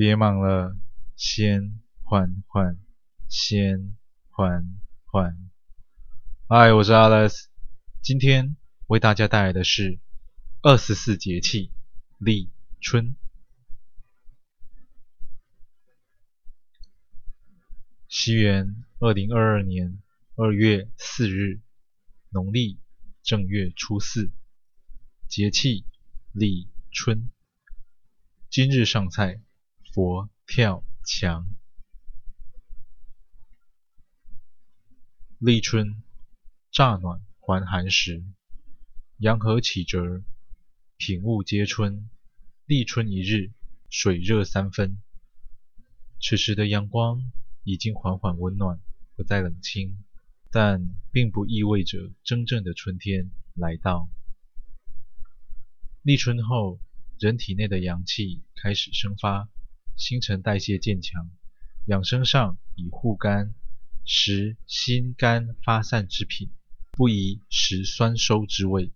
别忙了，先缓缓，先缓缓。嗨，我是 Alex，今天为大家带来的是二十四节气立春。西元二零二二年二月四日，农历正月初四，节气立春。今日上菜，佛跳墙。立春，乍暖还寒时，阳和启泽，品物皆春。立春一日，水热三分。此时的阳光已经缓缓温暖，不再冷清，但并不意味着真正的春天来到。立春后，人体内的阳气开始生发，新陈代谢渐强，养生上以护肝、食心肝发散之品，不宜食酸收之味。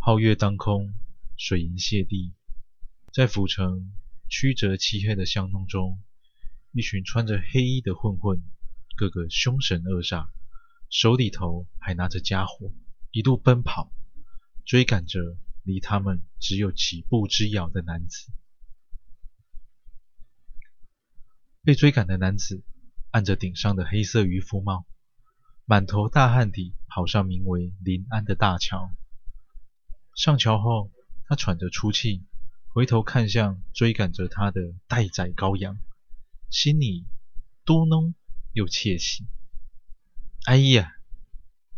皓月当空，水银泻地，在府城曲折漆黑的巷弄中，一群穿着黑衣的混混，个个凶神恶煞，手里头还拿着家伙，一路奔跑。追赶着离他们只有几步之遥的男子，被追赶的男子按着顶上的黑色渔夫帽，满头大汗地跑上名为临安的大桥。上桥后，他喘着粗气，回头看向追赶着他的待宰羔羊，心里嘟哝又窃喜：“哎呀，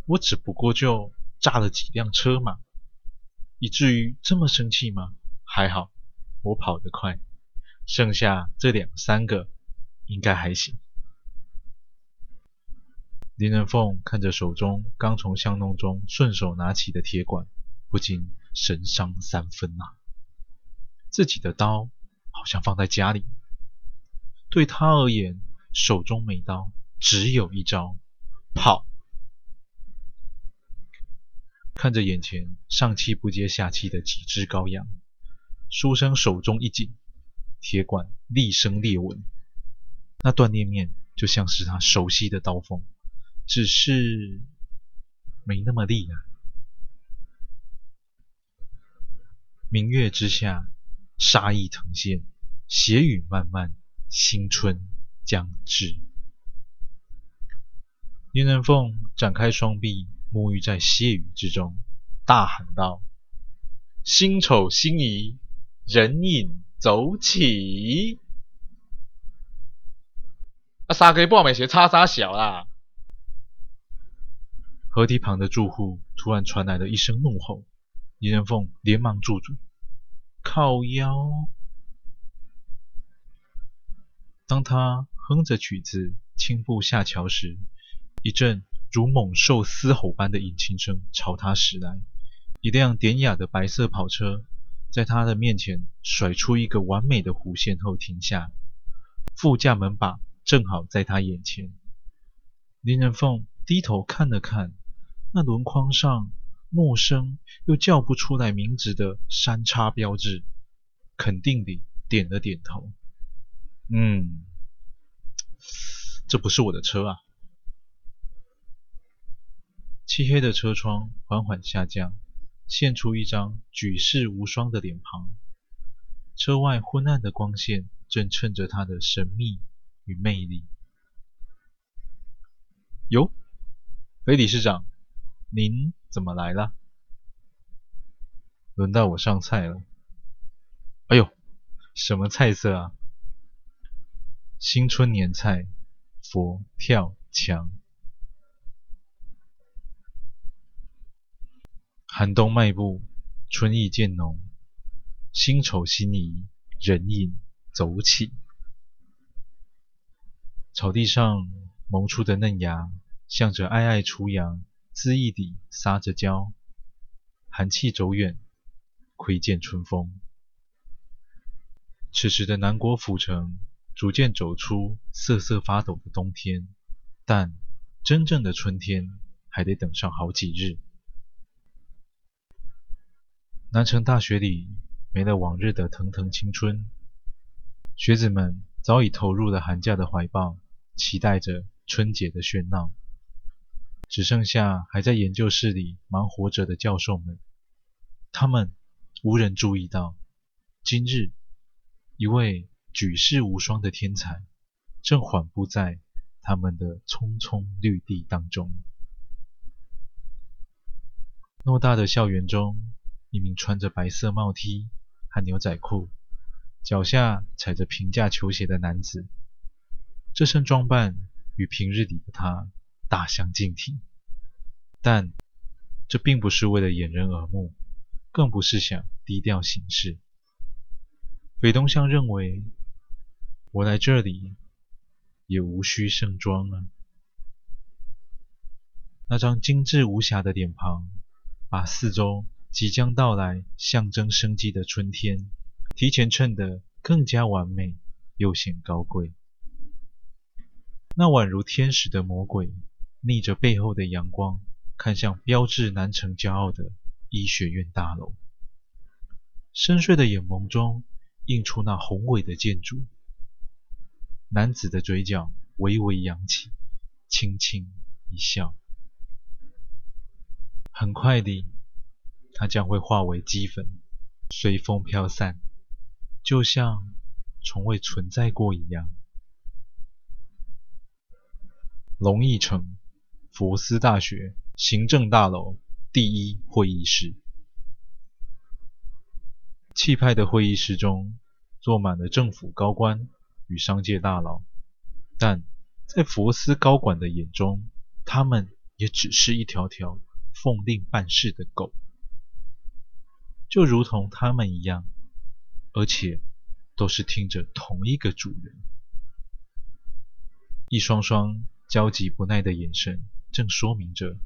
我只不过就炸了几辆车嘛。”以至于这么生气吗？还好，我跑得快，剩下这两三个应该还行。林仁凤看着手中刚从巷弄中顺手拿起的铁管，不禁神伤三分呐、啊。自己的刀好像放在家里，对他而言，手中没刀，只有一招：跑。看着眼前上气不接下气的几只羔羊，书生手中一紧，铁管厉声裂纹，那断裂面就像是他熟悉的刀锋，只是没那么利啊。明月之下，杀意腾现，血雨漫漫，新春将至。林人凤展开双臂。沐浴在血雨之中，大喊道：“辛丑辛宜，人影走起！”啊，三更半夜是吵啥小啦？河堤旁的住户突然传来了一声怒吼，李仁凤连忙住嘴，靠腰。当他哼着曲子轻步下桥时，一阵。如猛兽嘶吼般的引擎声朝他驶来，一辆典雅的白色跑车在他的面前甩出一个完美的弧线后停下，副驾门把正好在他眼前。林仁凤低头看了看那轮框上陌生又叫不出来名字的三叉标志，肯定地点了点头：“嗯，这不是我的车啊。”漆黑的车窗缓缓下降，现出一张举世无双的脸庞。车外昏暗的光线正衬着他的神秘与魅力。哟，裴理事长，您怎么来了？轮到我上菜了。哎呦，什么菜色啊？新春年菜，佛跳墙。寒冬迈步，春意渐浓。辛丑辛宜，人影走起。草地上萌出的嫩芽，向着爱爱初阳，恣意地撒着娇。寒气走远，窥见春风。此时的南国府城，逐渐走出瑟瑟发抖的冬天，但真正的春天，还得等上好几日。南城大学里没了往日的腾腾青春。学子们早已投入了寒假的怀抱，期待着春节的喧闹。只剩下还在研究室里忙活着的教授们，他们无人注意到，今日一位举世无双的天才正缓步在他们的葱葱绿地当中。偌大的校园中，一名穿着白色帽 T 和牛仔裤，脚下踩着平价球鞋的男子，这身装扮与平日里的他大相径庭。但这并不是为了掩人耳目，更不是想低调行事。斐东相认为，我来这里也无需盛装啊。那张精致无瑕的脸庞。把四周即将到来、象征生机的春天提前衬得更加完美又显高贵。那宛如天使的魔鬼，逆着背后的阳光，看向标志南城骄傲的医学院大楼。深邃的眼眸中映出那宏伟的建筑。男子的嘴角微微扬起，轻轻一笑。很快地，它将会化为齏粉，随风飘散，就像从未存在过一样。龙翼城佛斯大学行政大楼第一会议室，气派的会议室中坐满了政府高官与商界大佬，但在佛斯高管的眼中，他们也只是一条条。奉令办事的狗，就如同他们一样，而且都是听着同一个主人。一双双焦急不耐的眼神，正说明着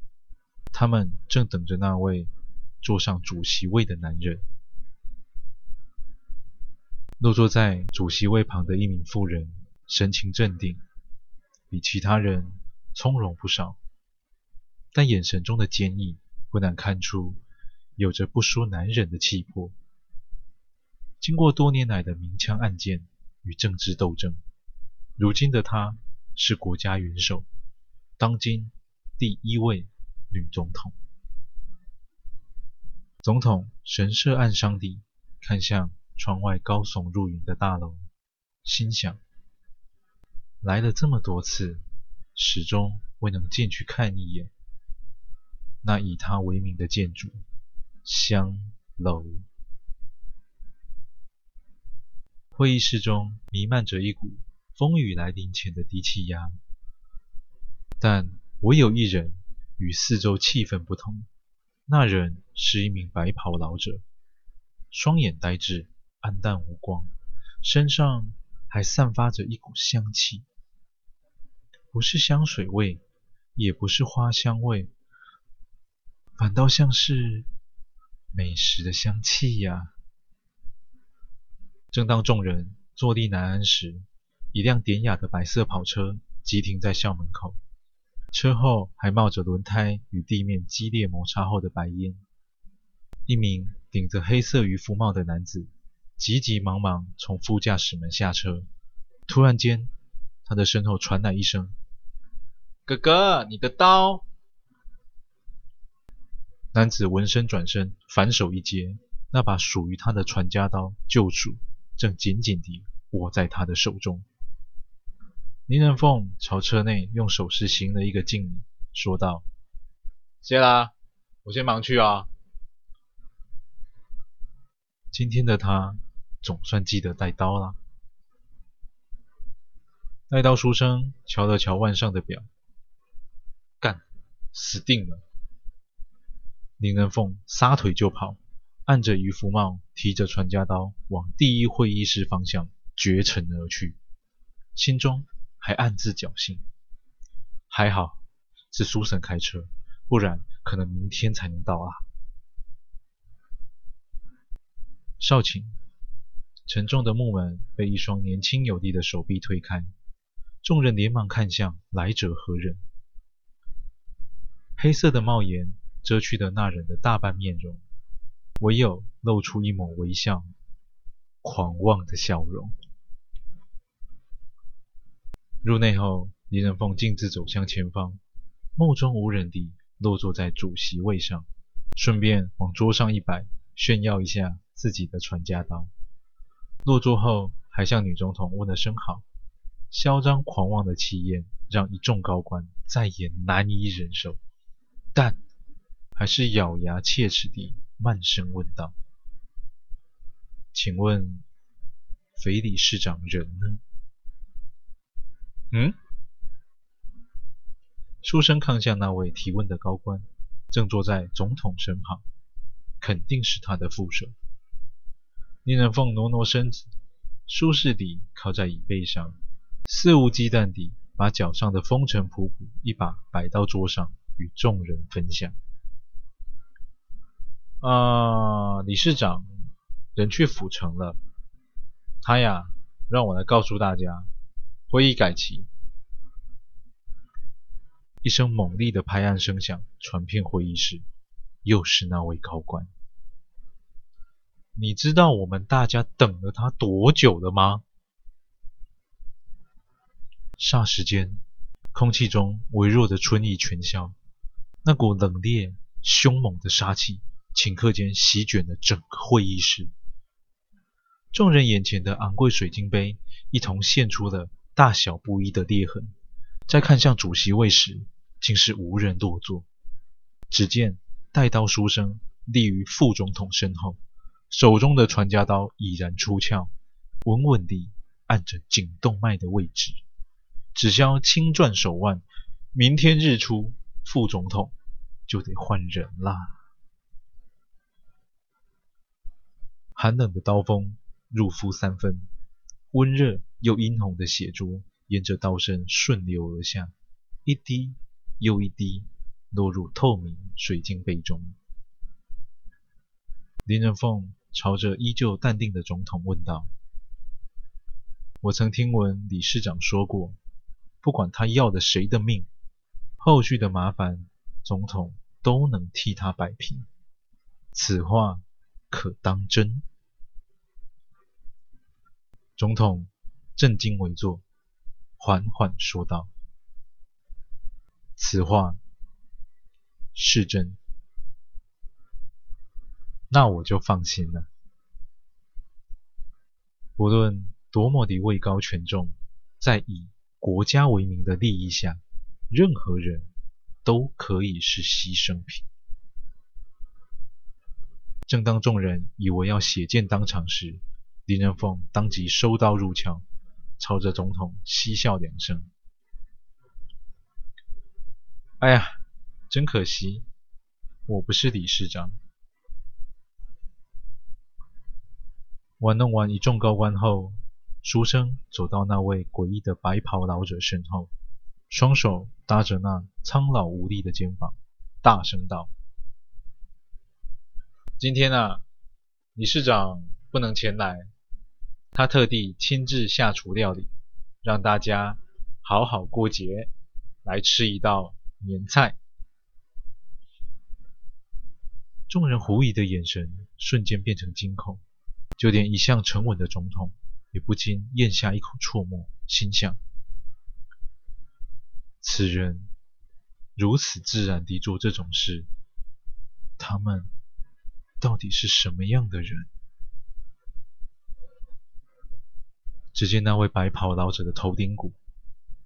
他们正等着那位坐上主席位的男人。落坐在主席位旁的一名妇人，神情镇定，比其他人从容不少。但眼神中的坚毅，不难看出，有着不输男人的气魄。经过多年来的明枪暗箭与政治斗争，如今的她是国家元首，当今第一位女总统。总统神色暗伤地看向窗外高耸入云的大楼，心想：来了这么多次，始终未能进去看一眼。那以他为名的建筑香楼，会议室中弥漫着一股风雨来临前的低气压，但唯有一人与四周气氛不同。那人是一名白袍老者，双眼呆滞，黯淡无光，身上还散发着一股香气，不是香水味，也不是花香味。反倒像是美食的香气呀！正当众人坐立难安时，一辆典雅的白色跑车急停在校门口，车后还冒着轮胎与地面激烈摩擦后的白烟。一名顶着黑色渔夫帽的男子急急忙忙从副驾驶门下车，突然间，他的身后传来一声：“哥哥，你的刀！”男子闻声转身，反手一接，那把属于他的传家刀救主正紧紧地握在他的手中。林仁凤朝车内用手势行了一个敬礼，说道：“谢啦，我先忙去啊。”今天的他总算记得带刀了。带刀书生瞧了瞧腕上的表，干，死定了。林人凤撒腿就跑，按着渔夫帽，提着传家刀，往第一会议室方向绝尘而去，心中还暗自侥幸：还好是苏婶开车，不然可能明天才能到啊。少顷，沉重的木门被一双年轻有力的手臂推开，众人连忙看向来者何人。黑色的帽檐遮去了那人的大半面容，唯有露出一抹微笑，狂妄的笑容。入内后，林人凤径自走向前方，目中无人地落坐在主席位上，顺便往桌上一摆，炫耀一下自己的传家刀。落座后，还向女总统问了声好，嚣张狂妄的气焰让一众高官再也难以忍受，但还是咬牙切齿地慢声问道：“请问，肥理事长人呢？”嗯？书生看向那位提问的高官，正坐在总统身旁，肯定是他的副手。林人凤挪挪身子，舒适地靠在椅背上，肆无忌惮地把脚上的风尘仆仆一把摆到桌上，与众人分享。啊，理事长人去府城了，他呀，让我来告诉大家，会议改期。一声猛烈的拍案声响传遍会议室，又是那位高官。你知道我们大家等了他多久了吗？霎时间，空气中微弱的春意全消，那股冷冽、凶猛的杀气，顷刻间席卷了整个会议室。众人眼前的昂贵水晶杯，一同现出了大小不一的裂痕。在看向主席位时，竟是无人落座。只见带刀书生立于副总统身后。手中的传家刀已然出鞘，稳稳地按着颈动脉的位置，只消轻转手腕，明天日出，副总统就得换人啦。寒冷的刀锋入肤三分，温热又殷红的血珠沿着刀身顺流而下，一滴又一滴落入透明水晶杯中。林仁凤。朝着依旧淡定的总统问道：“我曾听闻理事长说过，不管他要的谁的命，后续的麻烦，总统都能替他摆平。此话可当真？”总统正襟危坐，缓缓说道：“此话是真。”那我就放心了。不论多么的位高权重，在以国家为名的利益下，任何人都可以是牺牲品。正当众人以为要血溅当场时，林人凤当即收刀入鞘，朝着总统嬉笑两声：“哎呀，真可惜，我不是理事长。”玩弄完一众高官后，书生走到那位诡异的白袍老者身后，双手搭着那苍老无力的肩膀，大声道：“今天啊，理事长不能前来，他特地亲自下厨料理，让大家好好过节，来吃一道年菜。”众人狐疑的眼神瞬间变成惊恐。就连一向沉稳的总统也不禁咽下一口唾沫，心想：此人如此自然地做这种事，他们到底是什么样的人？只见那位白袍老者的头顶骨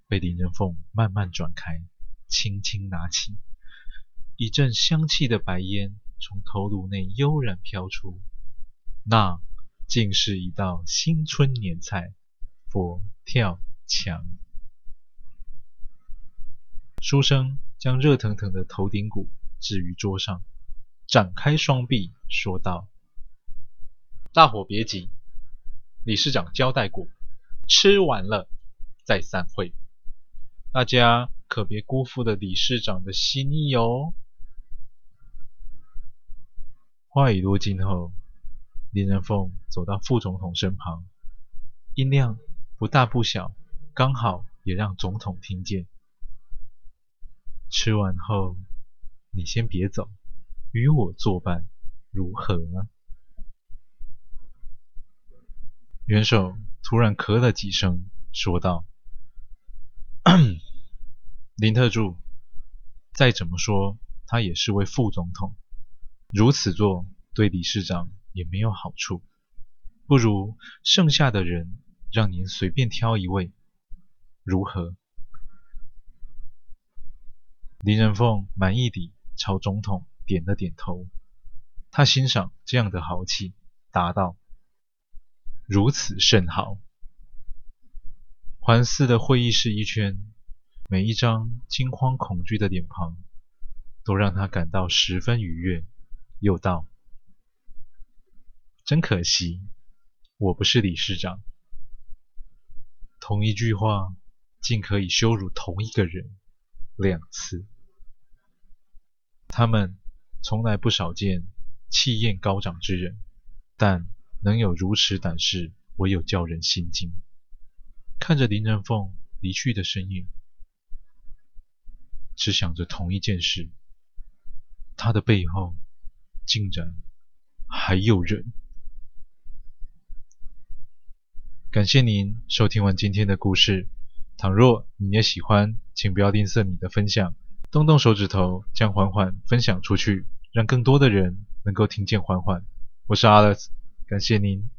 被林仁凤慢慢转开，轻轻拿起，一阵香气的白烟从头颅内悠然飘出，那。竟是一道新春年菜——佛跳墙。书生将热腾腾的头顶骨置于桌上，展开双臂说道：“大伙别急，理事长交代过，吃完了再散会。大家可别辜负了理事长的心意哦。”话已落尽后。林仁凤走到副总统身旁，音量不大不小，刚好也让总统听见。吃完后，你先别走，与我作伴，如何呢？元首突然咳了几声，说道：“ 林特助，再怎么说，他也是位副总统，如此做对理事长也没有好处。不如剩下的人让您随便挑一位，如何？”林仁凤满意地朝总统点了点头，他欣赏这样的豪气，答道：“如此甚好。”环视的会议室一圈，每一张惊慌恐惧的脸庞都让他感到十分愉悦，又道：“真可惜，我不是理事长。同一句话，竟可以羞辱同一个人两次。他们从来不少见气焰高涨之人，但能有如此胆识，唯有叫人心惊。”看着林人凤离去的身影，只想着同一件事：他的背后竟然还有人。感谢您收听完今天的故事。倘若你也喜欢，请不要吝啬你的分享，动动手指头将缓缓分享出去，让更多的人能够听见缓缓。我是 Alex，感谢您。